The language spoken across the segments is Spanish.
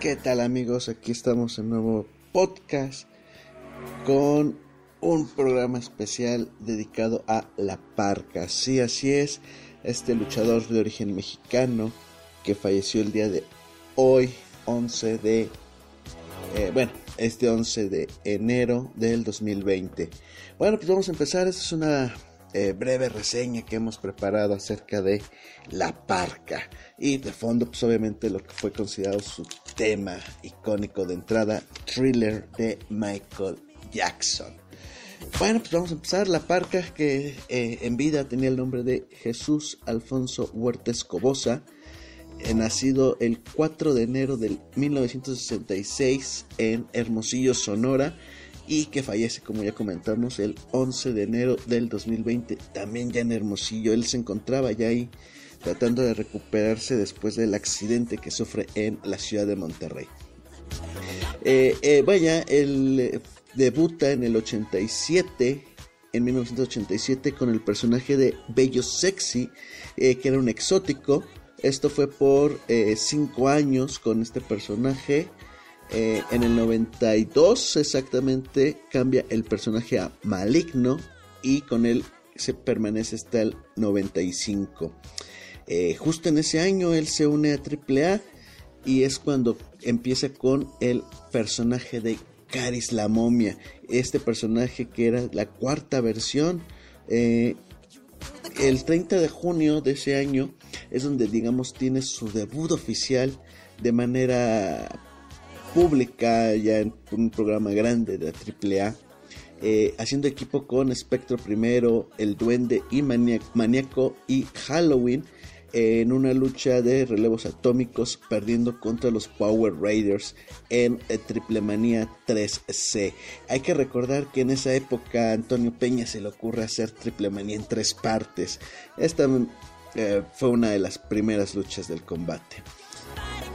¿Qué tal amigos? Aquí estamos en nuevo podcast con un programa especial dedicado a la parca. Sí, así es, este luchador de origen mexicano que falleció el día de hoy, 11 de... Eh, bueno, este 11 de enero del 2020. Bueno, pues vamos a empezar. Esta es una eh, breve reseña que hemos preparado acerca de la parca y de fondo pues obviamente lo que fue considerado su tema icónico de entrada thriller de Michael Jackson bueno pues vamos a empezar la parca que eh, en vida tenía el nombre de Jesús Alfonso Huerta Escobosa eh, nacido el 4 de enero del 1966 en Hermosillo Sonora y que fallece, como ya comentamos, el 11 de enero del 2020, también ya en Hermosillo. Él se encontraba ya ahí tratando de recuperarse después del accidente que sufre en la ciudad de Monterrey. Eh, eh, vaya, él eh, debuta en el 87, en 1987, con el personaje de Bello Sexy, que era un exótico. Esto fue por 5 años con este personaje. En el 92 exactamente cambia el personaje a Maligno y con él se permanece hasta el 95. Eh, justo en ese año él se une a AAA y es cuando empieza con el personaje de Caris la momia. Este personaje que era la cuarta versión. Eh, el 30 de junio de ese año es donde digamos tiene su debut oficial de manera pública, ya en un programa grande de AAA, eh, haciendo equipo con Spectro Primero, El Duende y Maníaco y Halloween en una lucha de relevos atómicos perdiendo contra los Power Raiders en eh, Triple Manía 3C. Hay que recordar que en esa época a Antonio Peña se le ocurre hacer Triple Manía en tres partes. Esta eh, fue una de las primeras luchas del combate.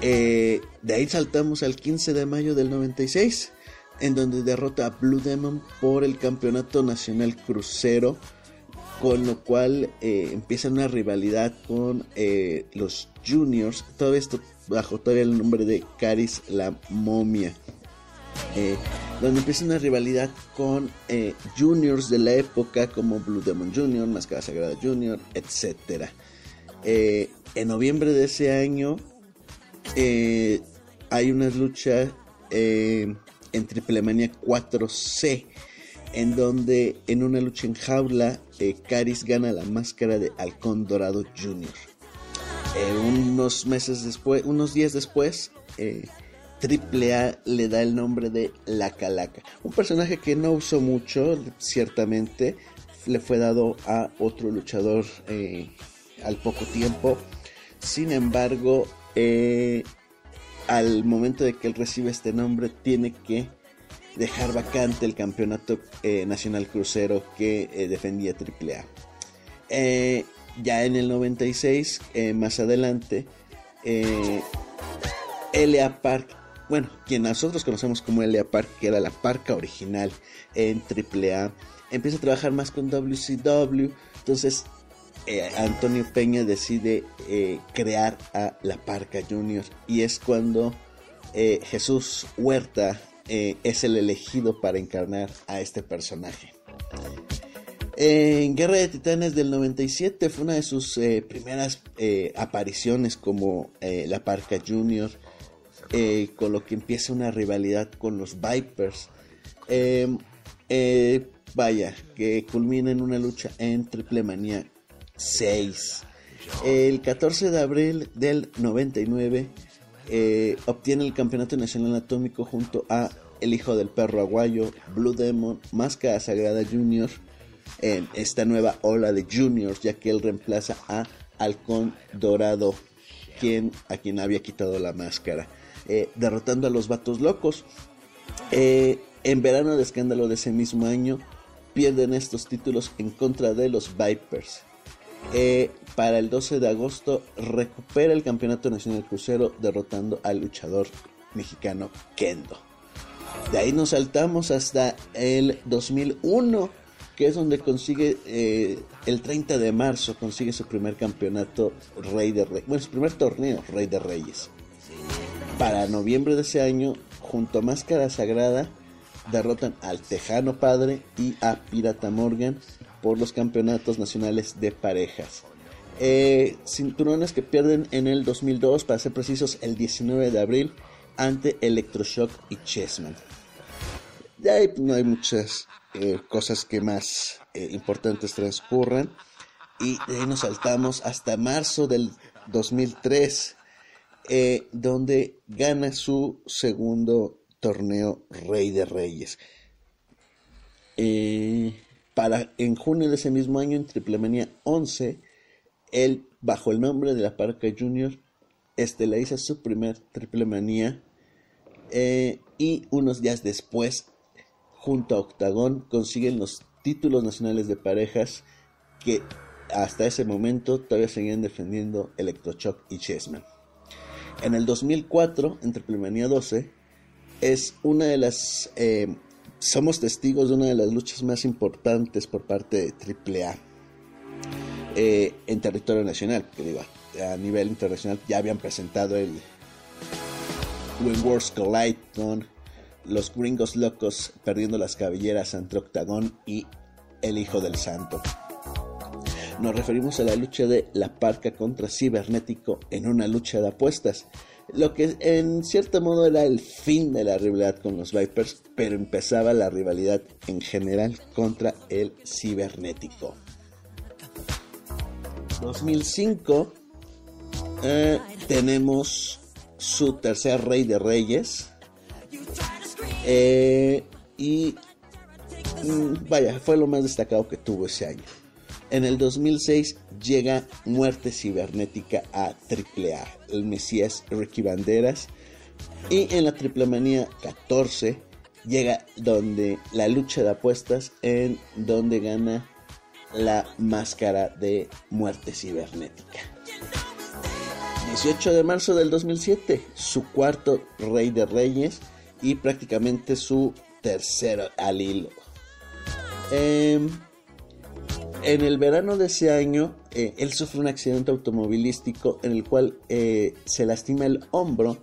Eh, de ahí saltamos al 15 de mayo del 96, en donde derrota a Blue Demon por el campeonato nacional crucero, con lo cual eh, empieza una rivalidad con eh, los juniors, todo esto bajo todavía el nombre de Caris la momia. donde empieza una rivalidad con juniors de la época como Blue Demon Junior, Máscara Sagrada Junior, etc. en noviembre de ese año eh, hay una lucha eh, en Triple Manía 4C, en donde en una lucha en jaula, eh, Caris gana la máscara de Halcón Dorado Jr. unos meses después, unos días después, Triple A le da el nombre de La Calaca. Un personaje que no usó mucho, ciertamente, le fue dado a otro luchador al poco tiempo. Sin embargo, eh, al momento de que él recibe este nombre, tiene que dejar vacante el campeonato eh, nacional crucero que eh, defendía AAA. ya en el 96, más adelante, L.A. Park, bueno, quien nosotros conocemos como L.A. Park, que era la parca original en AAA, empieza a trabajar más con WCW. Entonces eh, Antonio Peña decide eh, crear a la Parca Junior y es cuando eh, Jesús Huerta es el elegido para encarnar a este personaje. En Guerra de Titanes del 97 fue una de sus primeras apariciones como la Parca Junior, con lo que empieza una rivalidad con los Vipers. vaya, que culmina en una lucha en Triple Manía 6. El 14 de abril del 99 eh, obtiene el campeonato nacional atómico junto a El Hijo del Perro Aguayo, Blue Demon, Máscara Sagrada Junior, en esta nueva ola de juniors, ya que él reemplaza a Halcón Dorado, quien, a quien había quitado la máscara, eh, derrotando a los vatos locos. Eh, en verano de escándalo de ese mismo año, pierden estos títulos en contra de los Vipers. Eh, para el 12 de agosto recupera el campeonato nacional crucero derrotando al luchador mexicano Kendo. De ahí nos saltamos hasta el 2001, que es donde consigue eh, el 30 de marzo, consigue su primer campeonato Rey de Reyes, bueno, su primer torneo Rey de Reyes. para noviembre de ese año, junto a Máscara Sagrada, derrotan al Tejano Padre y a Pirata Morgan por los campeonatos nacionales de parejas. Eh, cinturones que pierden en el 2002, para ser precisos, el 19 de abril, ante Electroshock y Chessman. Ya no hay muchas eh, cosas que más eh, importantes transcurran. Y de ahí nos saltamos hasta marzo del 2003, donde gana su segundo torneo Rey de Reyes. Para en junio de ese mismo año, en Triple Manía 11, él, bajo el nombre de la Parca Junior, estelariza su primer triple manía eh, y unos días después, junto a Octagon, consiguen los títulos nacionales de parejas que hasta ese momento todavía seguían defendiendo Electroshock y Chessman. En el 2004, en Triple Manía 12, es una de las... Eh, somos testigos de una de las luchas más importantes por parte de AAA eh, en territorio nacional, que digo, a nivel internacional ya habían presentado el Wars Collide con los gringos locos perdiendo las cabelleras ante Octagón y el Hijo del Santo. Nos referimos a la lucha de La Parca contra Cibernético en una lucha de apuestas, lo que en cierto modo era el fin de la rivalidad con los Vipers, pero empezaba la rivalidad en general contra el Cibernético. 2005 eh, tenemos su tercer rey de reyes. Eh, y mm, vaya, fue lo más destacado que tuvo ese año. En el 2006 llega Muerte Cibernética a AAA, el Mesías Ricky Banderas. Y en la Triple Manía 14 llega donde la lucha de apuestas, en donde gana la máscara de muerte cibernética. 18 de marzo del 2007, su cuarto Rey de Reyes y prácticamente su tercero al hilo. Em, en el verano de ese año, eh, él sufre un accidente automovilístico en el cual eh, se lastima el hombro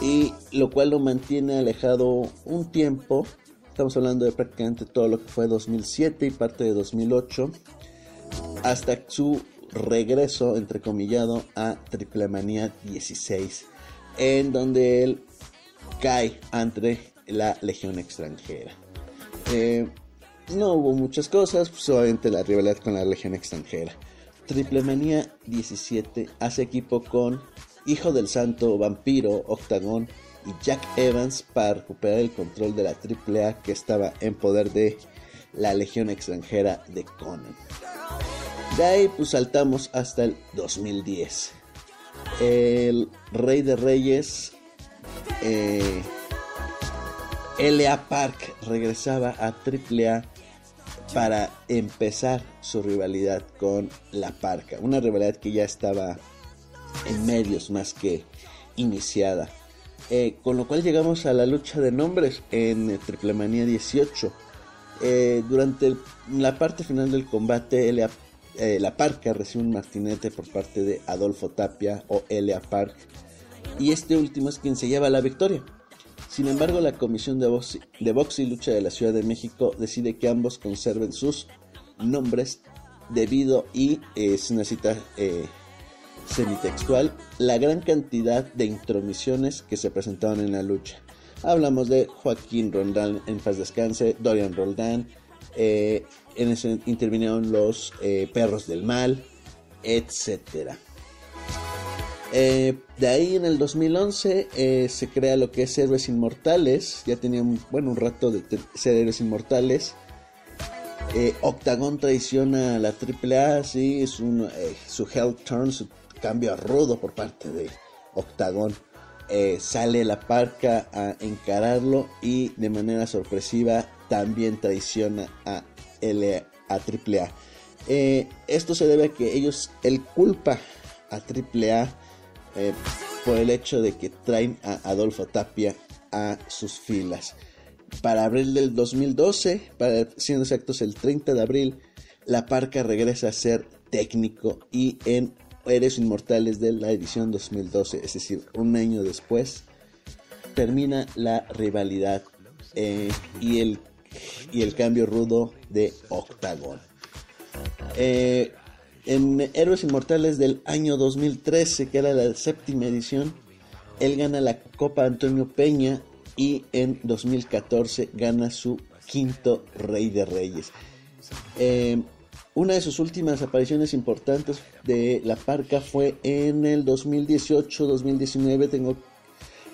y lo cual lo mantiene alejado un tiempo Estamos hablando de prácticamente todo lo que fue 2007 y parte de 2008, hasta su regreso, entrecomillado, a Triple Manía 16, en donde él cae ante la Legión extranjera. Eh, no hubo muchas cosas, solamente la rivalidad con la Legión extranjera. Triple Manía 17 hace equipo con Hijo del Santo, Vampiro, Octagón, y Jack Evans para recuperar el control de la AAA que estaba en poder de la Legión extranjera de Conan. De ahí pues saltamos hasta el 2010. El Rey de Reyes, eh, LA Park regresaba a AAA para empezar su rivalidad con La Parca. Una rivalidad que ya estaba en medios más que iniciada. Eh, con lo cual llegamos a la lucha de nombres en Triple Manía 18. Eh, durante la parte final del combate, eh, la Parca recibe un martinete por parte de Adolfo Tapia o L.A. Park. Y este último es quien se lleva la victoria. Sin embargo, la Comisión de Box, y Lucha de la Ciudad de México decide que ambos conserven sus nombres debido y es una cita semitextual la gran cantidad de intromisiones que se presentaban en la lucha. Hablamos de Joaquín Rondán en paz descanse, Dorian Roldán, eh, en ese intervinieron los eh, perros del mal, etc. Eh, de ahí en el 2011 se crea lo que es Héroes Inmortales, ya tenían bueno, un rato de ser Héroes Inmortales. Octagon traiciona a la AAA, sí, es un, su Hell Turn, su cambio rudo por parte de Octagon. Eh, sale la parca a encararlo y de manera sorpresiva también traiciona a, L a AAA. Eh, esto se debe a que ellos, él culpa a AAA eh, por el hecho de que traen a Adolfo Tapia a sus filas. Para abril del 2012, para siendo exactos el 30 de abril, la parca regresa a ser técnico y en Héroes Inmortales de la edición 2012, es decir, un año después, termina la rivalidad eh, y, el, y el cambio rudo de Octagon. Eh, en Héroes Inmortales del año 2013, que era la séptima edición, él gana la Copa Antonio Peña y en 2014 gana su quinto Rey de Reyes. Eh, una de sus últimas apariciones importantes de la parca fue en el 2018-2019. Tengo,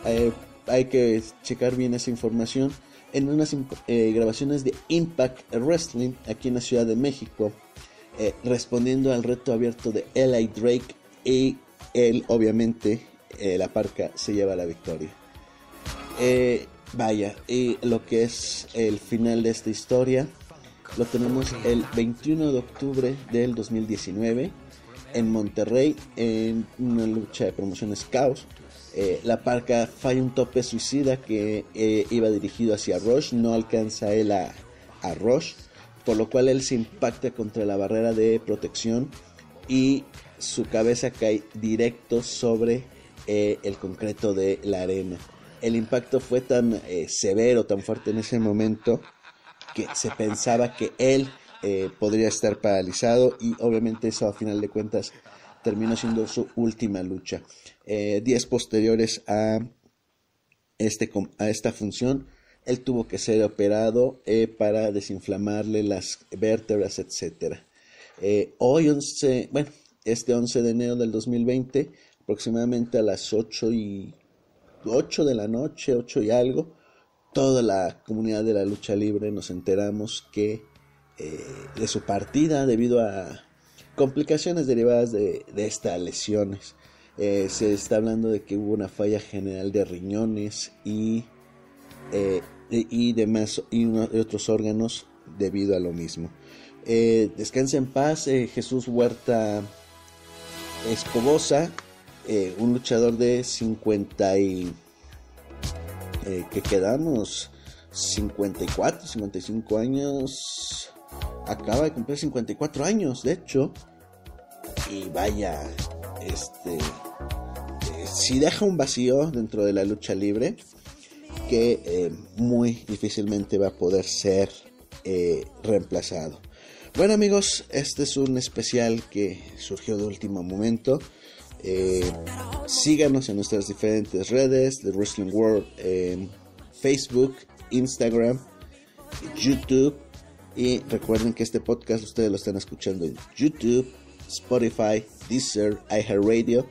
eh, hay que checar bien esa información. En unas eh, grabaciones de Impact Wrestling aquí en la Ciudad de México, eh, respondiendo al reto abierto de L.A. Drake y él, obviamente, la parca se lleva la victoria. vaya, y lo que es el final de esta historia lo tenemos el 21 de octubre del 2019 en Monterrey en una lucha de promociones caos. Eh, la parca falla un tope suicida que eh, iba dirigido hacia Rush, no alcanza él a, a Rush, por lo cual él se impacta contra la barrera de protección y su cabeza cae directo sobre eh, el concreto de la arena. El impacto fue tan severo, tan fuerte en ese momento, que se pensaba que él eh, podría estar paralizado y obviamente eso a final de cuentas terminó siendo su última lucha. Eh, días posteriores a, este, a esta función, él tuvo que ser operado eh, para desinflamarle las vértebras, etc. hoy 11, bueno, este 11 de enero del 2020, aproximadamente a las 8 y 8 de la noche, 8 y algo, toda la comunidad de la lucha libre nos enteramos que eh, de su partida debido a complicaciones derivadas de, estas lesiones. Eh, se está hablando de que hubo una falla general de riñones y, eh, y demás y, otros órganos debido a lo mismo. descansa en paz Jesús Huerta Escobosa, un luchador de 50 y eh, que quedamos 54, 55 años. Acaba de cumplir 54 años, de hecho. Y vaya, este. Eh, si deja un vacío dentro de la lucha libre que eh, muy difícilmente va a poder ser reemplazado. Bueno amigos, este es un especial que surgió de último momento. Eh, síganos en nuestras diferentes redes de Wrestling World en Facebook, Instagram, YouTube. Y recuerden que este podcast ustedes lo están escuchando en YouTube, Spotify, Deezer, iHeartRadio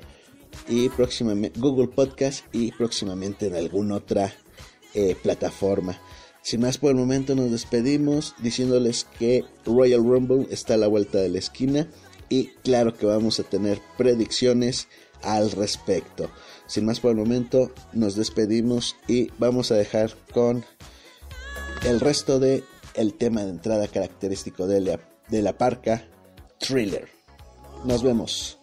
y próximamente Google Podcast y próximamente en alguna otra eh, plataforma. Sin más por el momento nos despedimos diciéndoles que Royal Rumble está a la vuelta de la esquina y claro que vamos a tener predicciones al respecto. Sin más por el momento, nos despedimos y vamos a dejar con el resto de el tema de entrada característico de la, de la parca Thriller. Nos vemos.